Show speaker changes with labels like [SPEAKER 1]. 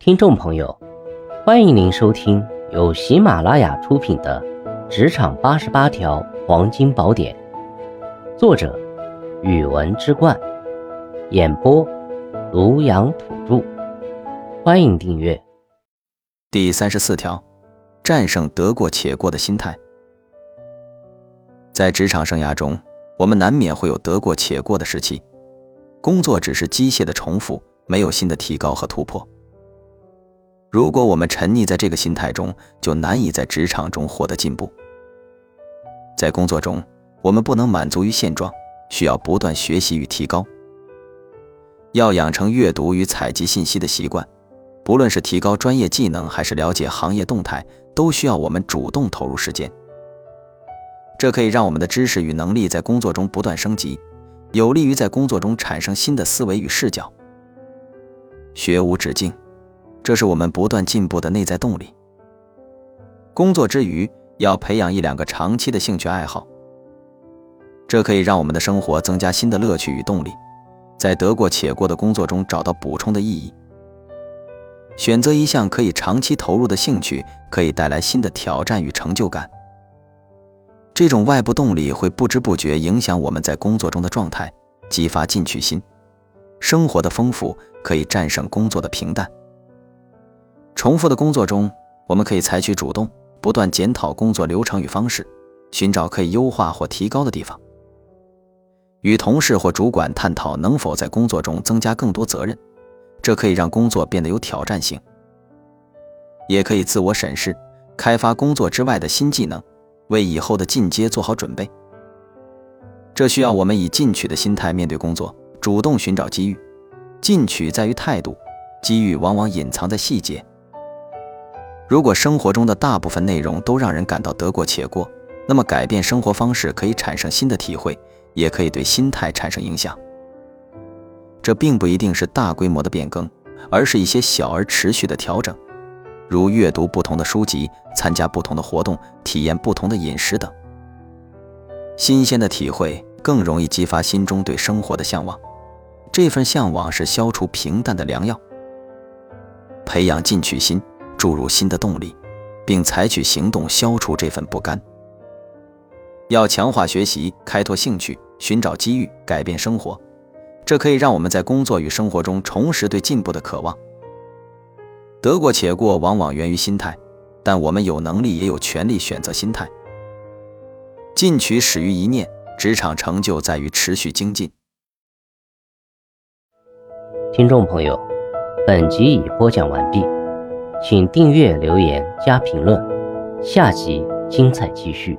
[SPEAKER 1] 听众朋友，欢迎您收听由喜马拉雅出品的《职场八十八条黄金宝典》，作者：语文之冠，演播：庐阳土著。欢迎订阅。
[SPEAKER 2] 第三十四条，战胜得过且过的心态。在职场生涯中，我们难免会有得过且过的时期，工作只是机械的重复，没有新的提高和突破。如果我们沉溺在这个心态中，就难以在职场中获得进步。在工作中，我们不能满足于现状，需要不断学习与提高。要养成阅读与采集信息的习惯，不论是提高专业技能，还是了解行业动态，都需要我们主动投入时间。这可以让我们的知识与能力在工作中不断升级，有利于在工作中产生新的思维与视角。学无止境。这是我们不断进步的内在动力。工作之余，要培养一两个长期的兴趣爱好，这可以让我们的生活增加新的乐趣与动力，在得过且过的工作中找到补充的意义。选择一项可以长期投入的兴趣，可以带来新的挑战与成就感。这种外部动力会不知不觉影响我们在工作中的状态，激发进取心。生活的丰富可以战胜工作的平淡。重复的工作中，我们可以采取主动，不断检讨工作流程与方式，寻找可以优化或提高的地方。与同事或主管探讨能否在工作中增加更多责任，这可以让工作变得有挑战性。也可以自我审视，开发工作之外的新技能，为以后的进阶做好准备。这需要我们以进取的心态面对工作，主动寻找机遇。进取在于态度，机遇往往隐藏在细节。如果生活中的大部分内容都让人感到得过且过，那么改变生活方式可以产生新的体会，也可以对心态产生影响。这并不一定是大规模的变更，而是一些小而持续的调整，如阅读不同的书籍、参加不同的活动、体验不同的饮食等。新鲜的体会更容易激发心中对生活的向往，这份向往是消除平淡的良药。培养进取心。注入新的动力，并采取行动消除这份不甘。要强化学习，开拓兴趣，寻找机遇，改变生活。这可以让我们在工作与生活中重拾对进步的渴望。得过且过往往源于心态，但我们有能力也有权利选择心态。进取始于一念，职场成就在于持续精进。
[SPEAKER 1] 听众朋友，本集已播讲完毕。请订阅、留言、加评论，下集精彩继续。